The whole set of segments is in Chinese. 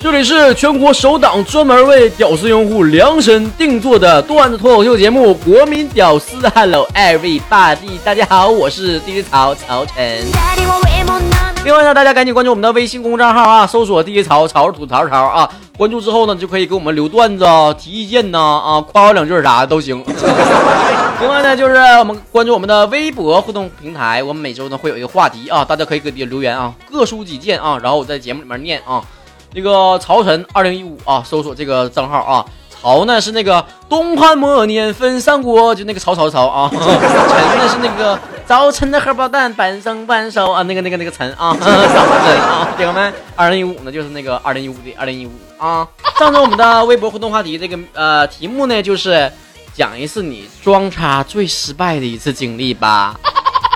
这里是全国首档专门为屌丝用户量身定做的段子脱口秀节目《国民屌丝》，Hello everybody，大家好，我是 DJ 曹曹晨。另外呢，大家赶紧关注我们的微信公众账号啊，搜索第一曹曹吐槽潮啊，关注之后呢，就可以给我们留段子、提意见呐啊，夸我两句啥的都行。另外呢，就是我们关注我们的微博互动平台，我们每周呢会有一个话题啊，大家可以给底下留言啊，各抒己见啊，然后我在节目里面念啊。那个曹晨二零一五啊，搜索这个账号啊。曹呢是那个东汉末年分三国，就那个曹曹曹啊。陈呢是那个早晨的荷包蛋半生半熟啊，那个那个那个陈啊，早晨啊，朋友们，二零一五呢就是那个二零一五的二零一五啊。上周我们的微博互动话题，这个呃题目呢就是讲一次你装叉最失败的一次经历吧。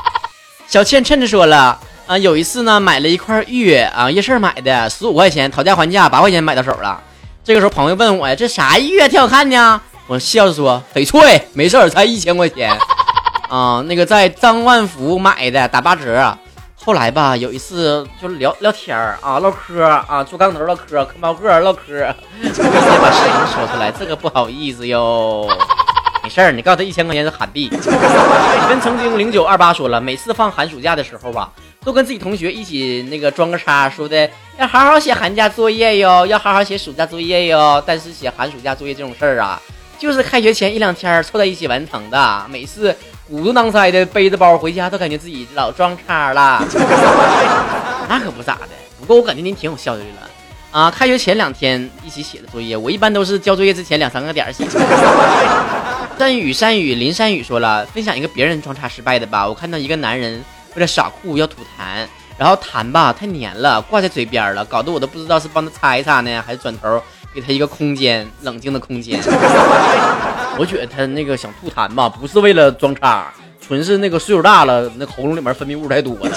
小倩趁着说了。啊，有一次呢，买了一块玉啊，夜市买的，十五块钱，讨价还价，八块钱买到手了。这个时候朋友问我呀，这啥玉啊，挺好看呢？我笑着说，翡翠，没事儿，才一千块钱。啊，那个在张万福买的，打八折。后来吧，有一次就是聊聊天儿啊，唠嗑啊，坐炕头唠嗑，嗑猫个唠嗑，直接把实情说出来，这个不好意思哟。没事儿，你告诉他一千块钱是韩币。你跟曾经零九二八说了，每次放寒暑假的时候吧。都跟自己同学一起那个装个叉，说的要好好写寒假作业哟，要好好写暑假作业哟。但是写寒暑假作业这种事儿啊，就是开学前一两天凑在一起完成的。每次鼓足囊塞的背着包回家，都感觉自己老装叉了。那可不咋的，不过我感觉您挺有效率了啊！开学前两天一起写的作业，我一般都是交作业之前两三个点写。山雨山雨林山雨说了，分享一个别人装叉失败的吧。我看到一个男人。为了耍酷要吐痰，然后痰吧太黏了，挂在嘴边了，搞得我都不知道是帮他擦一擦呢，还是转头给他一个空间，冷静的空间。我觉得他那个想吐痰吧，不是为了装叉，纯是那个岁数大了，那喉咙里面分泌物太多了。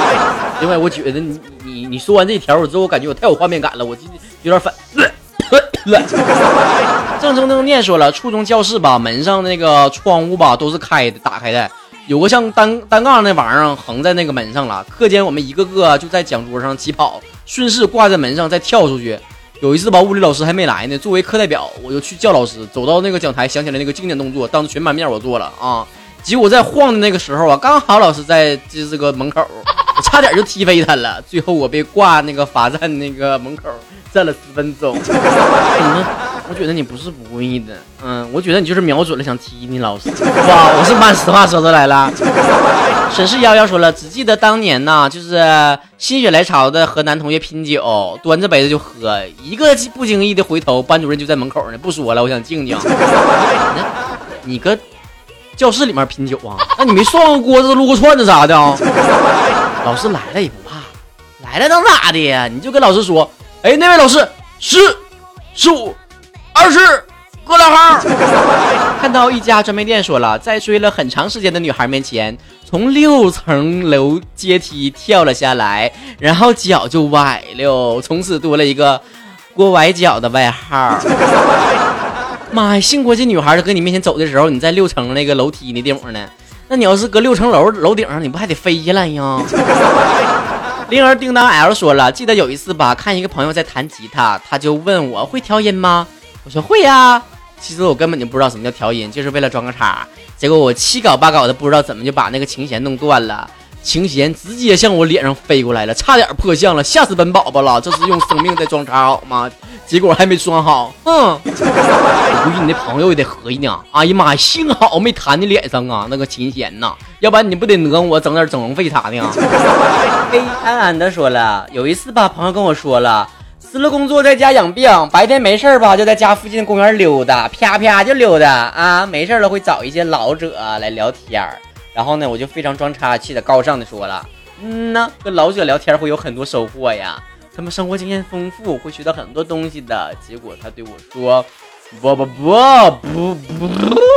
另外，我觉得你你你说完这条我之后，我感觉我太有画面感了，我今天有点反。正正正念说了，初中教室吧，门上那个窗户吧都是开的，打开的。有个像单单杠那玩意儿横在那个门上了。课间我们一个个就在讲桌上起跑，顺势挂在门上再跳出去。有一次吧，物理老师还没来呢，作为课代表，我就去叫老师。走到那个讲台，想起来那个经典动作，当着全班面我做了啊。结果在晃的那个时候啊，刚好老师在这这个门口，我差点就踢飞他了。最后我被挂那个罚站那个门口站了十分钟。我觉得你不是不故意的，嗯，我觉得你就是瞄准了想踢你老师。哇，我是把实话说出来了。沈氏幺幺说了，只记得当年呢，就是心血来潮的和男同学拼酒，端着杯子就喝，一个不经意的回头，班主任就在门口呢。不说了，我想静静。你搁教室里面拼酒啊？那你没涮过锅子、撸过串子啥的啊？老师来了也不怕，来了能咋的呀？你就跟老师说，哎，那位老师是，是我。二十，过两行。看到一家专卖店说了，在追了很长时间的女孩面前，从六层楼阶梯跳了下来，然后脚就崴了，从此多了一个“锅崴脚”的外号。妈呀，幸亏这女孩在搁你面前走的时候，你在六层那个楼梯那地方呢。那你要是搁六层楼楼顶上，你不还得飞下来呀？铃儿叮当 L 说了，记得有一次吧，看一个朋友在弹吉他，他就问我会调音吗？我说会呀，其实我根本就不知道什么叫调音，就是为了装个叉。结果我七搞八搞的，不知道怎么就把那个琴弦弄断了，琴弦直接向我脸上飞过来了，差点破相了，吓死本宝宝了。这是用生命在装叉好吗？结果还没装好，嗯，我估计你那朋友也得合计呢。哎呀妈呀，幸好没弹你脸上啊，那个琴弦呐，要不然你不得讹我整点整容费啥的。黑安安的说了，有一次吧，朋友跟我说了。辞了工作在家养病，白天没事吧，就在家附近公园溜达，啪啪就溜达啊。没事了会找一些老者来聊天。然后呢，我就非常装叉气的高尚的说了，嗯呐，跟老者聊天会有很多收获呀，他们生活经验丰富，会学到很多东西的。结果他对我说，不不不不不不，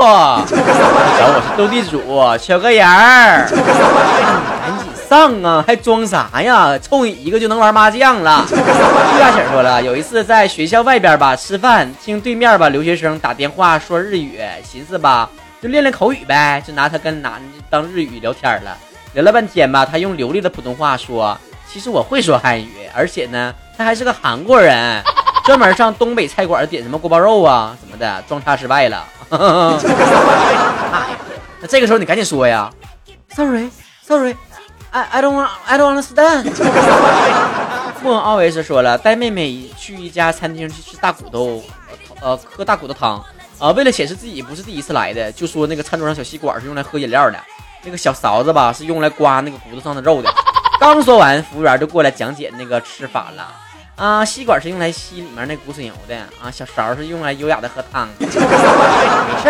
找 我是斗地主，缺个人儿，上啊，还装啥呀？凑你一个就能玩麻将了。杜大婶说了，有一次在学校外边吧吃饭，听对面吧留学生打电话说日语，寻思吧就练练口语呗，就拿他跟男的当日语聊天了。聊了半天吧，他用流利的普通话说：“其实我会说汉语，而且呢，他还是个韩国人，专门上东北菜馆点什么锅包肉啊什么的，装叉失败了。那这个时候你赶紧说呀，Sorry，Sorry，I I I don't want I don't understand。莫奥维斯说了，带妹妹去一家餐厅去吃大骨头，呃，喝大骨头汤啊，为了显示自己不是第一次来的，就说那个餐桌上小吸管是用来喝饮料的。那个小勺子吧，是用来刮那个骨头上的肉的。刚说完，服务员就过来讲解那个吃法了。啊，吸管是用来吸里面那骨髓油的啊，小勺是用来优雅的喝汤。没事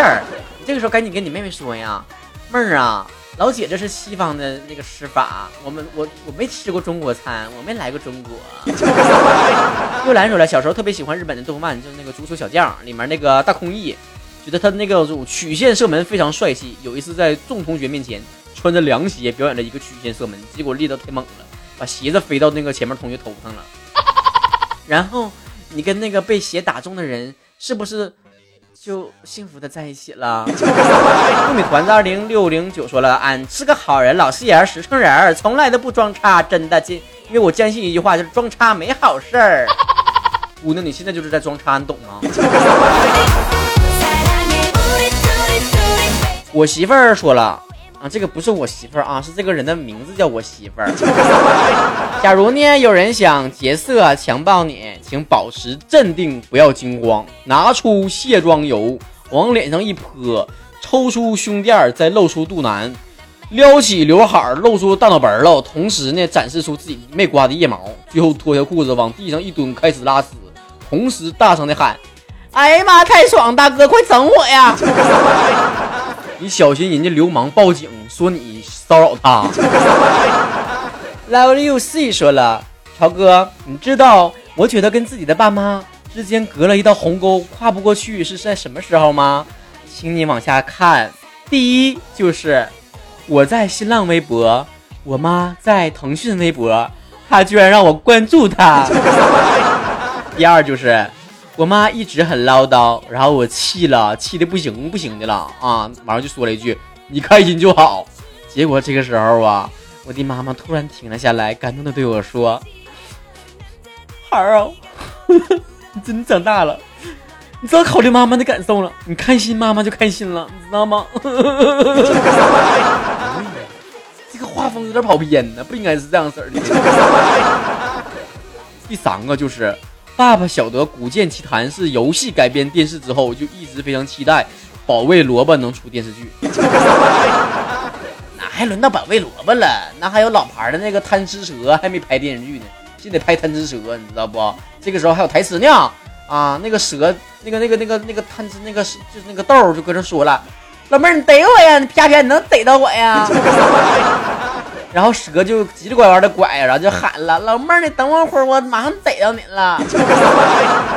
儿，你这个时候赶紧跟你妹妹说呀，妹儿啊，老姐这是西方的那个吃法，我们我我没吃过中国餐，我没来过中国。又来首了，小时候特别喜欢日本的动漫，就是那个足球小将里面那个大空翼。觉得他那个曲线射门非常帅气。有一次在众同学面前穿着凉鞋表演了一个曲线射门，结果力道太猛了，把鞋子飞到那个前面同学头上了。然后你跟那个被鞋打中的人是不是就幸福的在一起了？糯米团子二零六零九说了：“俺是个好人，老实人，实诚人，从来都不装叉，真的，坚因为我坚信一句话，就是装叉没好事儿。”姑娘，你现在就是在装叉，你懂吗？我媳妇儿说了啊，这个不是我媳妇儿啊，是这个人的名字叫我媳妇儿。假如呢有人想劫色强暴你，请保持镇定，不要惊慌，拿出卸妆油往脸上一泼，抽出胸垫儿再露出肚腩，撩起刘海儿露出大脑门儿了，同时呢展示出自己没刮的腋毛，最后脱下裤子往地上一蹲，开始拉屎，同时大声的喊：“哎呀妈，太爽！大哥快整我呀！” 你小心人家流氓报警说你骚扰他。Love you C 说了，曹哥，你知道我觉得跟自己的爸妈之间隔了一道鸿沟，跨不过去是在什么时候吗？请你往下看。第一就是我在新浪微博，我妈在腾讯微博，她居然让我关注她。第二就是。我妈一直很唠叨，然后我气了，气的不行不行的了啊！马上就说了一句：“你开心就好。”结果这个时候啊，我的妈妈突然停了下来，感动的对我说：“孩儿啊，你真长大了，你知道考虑妈妈的感受了，你开心妈妈就开心了，你知道吗？” 这个画风有点跑偏呢，不应该是这样式的。第三个就是。爸爸晓得《古剑奇谭》是游戏改编电视之后，就一直非常期待《保卫萝卜》能出电视剧。哪还轮到保卫萝卜了？那还有老牌的那个贪吃蛇还没拍电视剧呢，现在拍贪吃蛇，你知道不？这个时候还有台词呢啊！那个蛇，那个那个那个那个贪吃那个就是那个豆就搁这说了：“老妹儿，你逮我呀！你啪啪，你能逮到我呀？” 然后蛇就急着拐弯的拐，然后就喊了：“老妹儿，你等我会儿，我马上逮到你了。”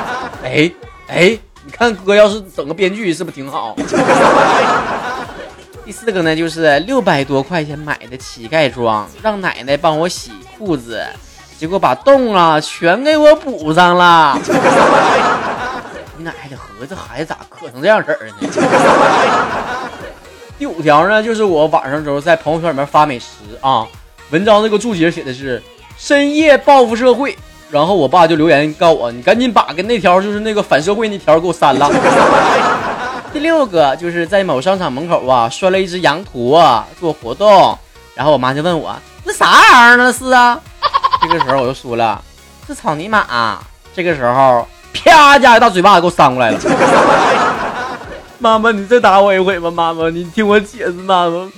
哎哎，你看哥要是整个编剧是不是挺好？第四个呢，就是六百多块钱买的乞丐装，让奶奶帮我洗裤子，结果把洞啊全给我补上了。你奶奶合这孩子咋磕成这样式儿呢？条呢，就是我晚上时候在朋友圈里面发美食啊，文章那个注解写的是深夜报复社会，然后我爸就留言告我，你赶紧把跟那条就是那个反社会那条给我删了。第六个就是在某商场门口啊拴了一只羊驼做活动，然后我妈就问我那啥玩意儿那 是啊？这个时候我就说了是草泥马。这个时候啪家一大嘴巴子给我扇过来了。妈妈，你再打我一回吧，妈妈，你听我解释，妈妈。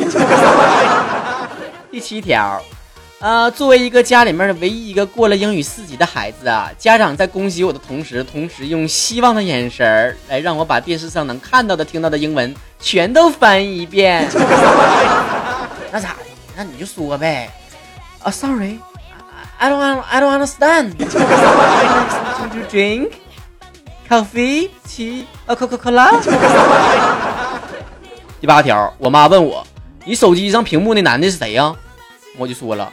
第七条，呃，作为一个家里面的唯一一个过了英语四级的孩子啊，家长在恭喜我的同时，同时用希望的眼神儿来让我把电视上能看到的、听到的英文全都翻译一遍。那咋的？那你就说呗。啊，Sorry，I don't I don't understand. To drink. 咖啡、七啊，可可可拉。第八条，我妈问我，你手机上屏幕那男的是谁呀？我就说了，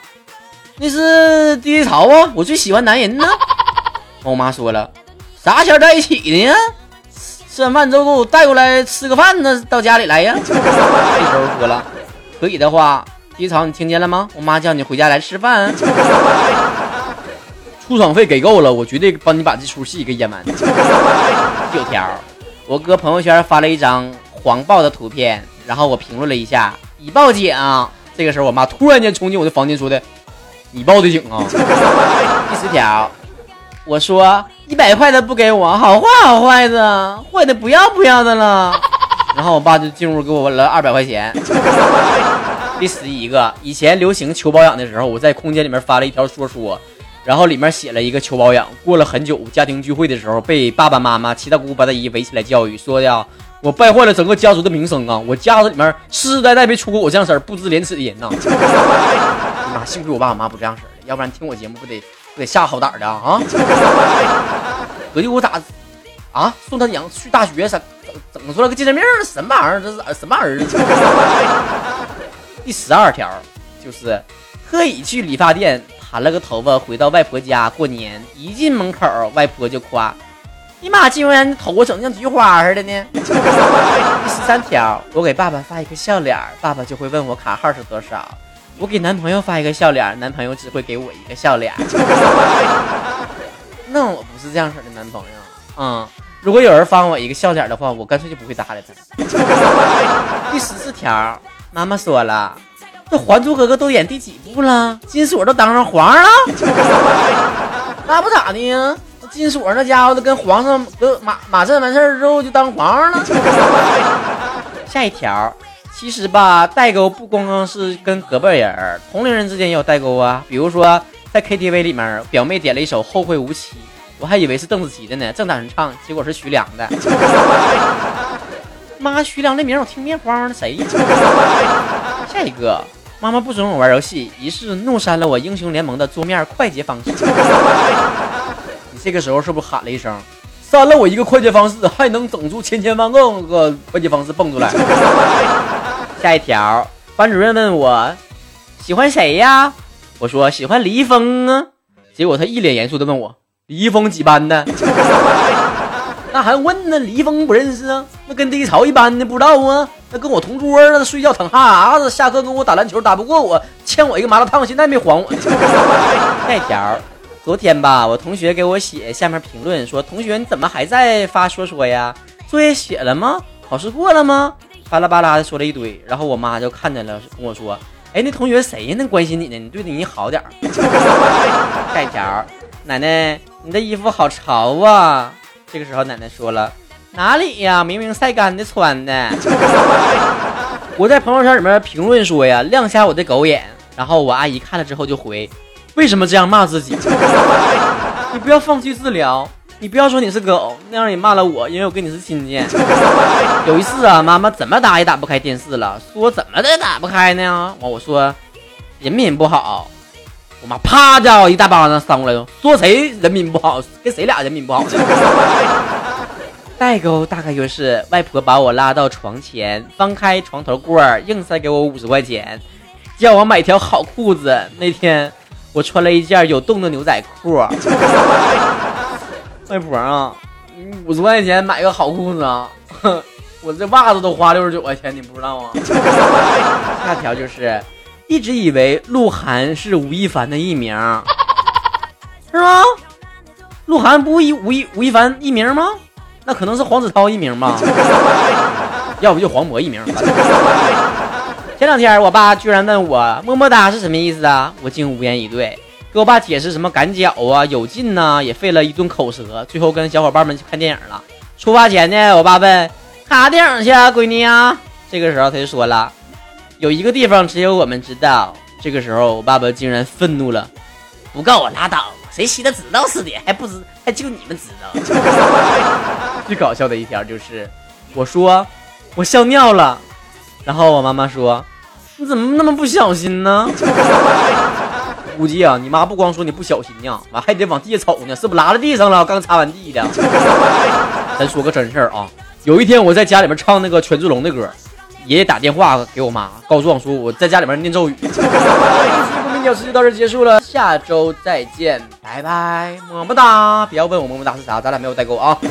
那是 DJ 潮啊，我最喜欢男人呢。我妈说了，啥前在一起的呀？吃完饭之后给我带过来吃个饭呢，到家里来呀。这时候说了，可以的话，低潮你听见了吗？我妈叫你回家来吃饭。出场费给够了，我绝对帮你把这出戏给演完。第九条，我哥朋友圈发了一张黄暴的图片，然后我评论了一下，已报警。这个时候，我妈突然间冲进我的房间，说的：“ 你报的警啊？”第十条，我说一百块的不给我，好坏好坏的，坏的不要不要的了。然后我爸就进屋给我了二百块钱。第十一个，以前流行求保养的时候，我在空间里面发了一条说说。然后里面写了一个求保养。过了很久，家庭聚会的时候，被爸爸妈妈、七大姑八大姨围起来教育，说的我败坏了整个家族的名声啊！我家子里面世世代代没出过我这样式儿不知廉耻的人呐！妈，幸亏我爸我妈不这样式儿的，要不然听我节目不得不得吓好胆的啊！合计我咋啊送他娘去大学，整整出来个精神病什么玩意儿？这是什么儿子？第十二条就是特意去理发店。盘了个头发，回到外婆家过年。一进门口，外婆就夸：“你妈，竟然头发整的像菊花似的呢！” 第十三条，我给爸爸发一个笑脸，爸爸就会问我卡号是多少。我给男朋友发一个笑脸，男朋友只会给我一个笑脸。那我不是这样式的男朋友。嗯，如果有人发我一个笑脸的话，我干脆就不会搭理他。第十四条，妈妈说了。这《还珠格格》都演第几部了？金锁都当上皇上了？那不咋的呀？金锁那家伙都跟皇上跟马马震完事儿之后就当皇上了。下一条，其实吧，代沟不光光是跟隔辈人，同龄人之间也有代沟啊。比如说在 KTV 里面，表妹点了一首《后会无期》，我还以为是邓紫棋的呢，正打算唱，结果是徐良的。妈，徐良这名我听面慌了，谁呀？下一个。妈妈不准我玩游戏，于是怒删了我英雄联盟的桌面快捷方式。你这个时候是不是喊了一声“删了我一个快捷方式，还能整出千千万万个快捷方式蹦出来？” 下一条，班主任问我喜欢谁呀？我说喜欢李易峰啊。结果他一脸严肃的问我：“李易峰几班的？”那还问呢？李易峰不认识啊？那跟低潮一般的不知道啊？那跟我同桌呢？睡觉淌哈喇子，下课跟我打篮球打不过我，欠我一个麻辣烫，现在没还我。下条，昨天吧，我同学给我写下面评论说：“同学你怎么还在发说说呀？作业写了吗？考试过了吗？”巴拉巴拉的说了一堆，然后我妈就看见了，跟我说：“哎，那同学谁呀？那关心你呢？你对你好点。” 下条，奶奶，你的衣服好潮啊！这个时候，奶奶说了：“哪里呀？明明晒干的穿的。”我在朋友圈里面评论说呀：“亮瞎我的狗眼。”然后我阿姨看了之后就回：“为什么这样骂自己？你不要放弃治疗，你不要说你是狗，那样也骂了我，因为我跟你是亲戚。”有一次啊，妈妈怎么打也打不开电视了，说怎么的打不开呢？完我说：“人品不好。”我妈啪家伙一大巴掌扇过来，说谁人品不好，跟谁俩人品不好？代沟大概就是外婆把我拉到床前，翻开床头柜，硬塞给我五十块钱，叫我买条好裤子。那天我穿了一件有洞的牛仔裤。外婆啊，五十块钱买个好裤子啊，我这袜子都花六十九块钱，你不知道吗？下条就是。一直以为鹿晗是吴亦凡的艺名，是吗？鹿晗不一吴亦吴亦凡艺名吗？那可能是黄子韬艺名吧，要不就黄渤艺名。前两天我爸居然问我“么么哒”是什么意思啊？我竟无言以对，给我爸解释什么赶脚啊、有劲呐，也费了一顿口舌。最后跟小伙伴们去看电影了。出发前呢，我爸问：“看啥电影去啊，闺女啊？”这个时候他就说了。有一个地方只有我们知道。这个时候，我爸爸竟然愤怒了：“不告我拉倒，谁稀的知道似的，还不知还就你们知道。”最搞笑的一条就是，我说我笑尿了，然后我妈妈说：“你怎么那么不小心呢？” 估计啊，你妈不光说你不小心呢，完还得往地下瞅呢，是不拉在地上了？刚擦完地的。咱说个真事儿啊，有一天我在家里面唱那个权志龙的歌。爷爷打电话给我妈，告状说我在家里面念咒语。不明鸟事就到这结束了，下周再见，拜拜，么么哒！不要问我么么哒是啥，咱俩没有代沟啊。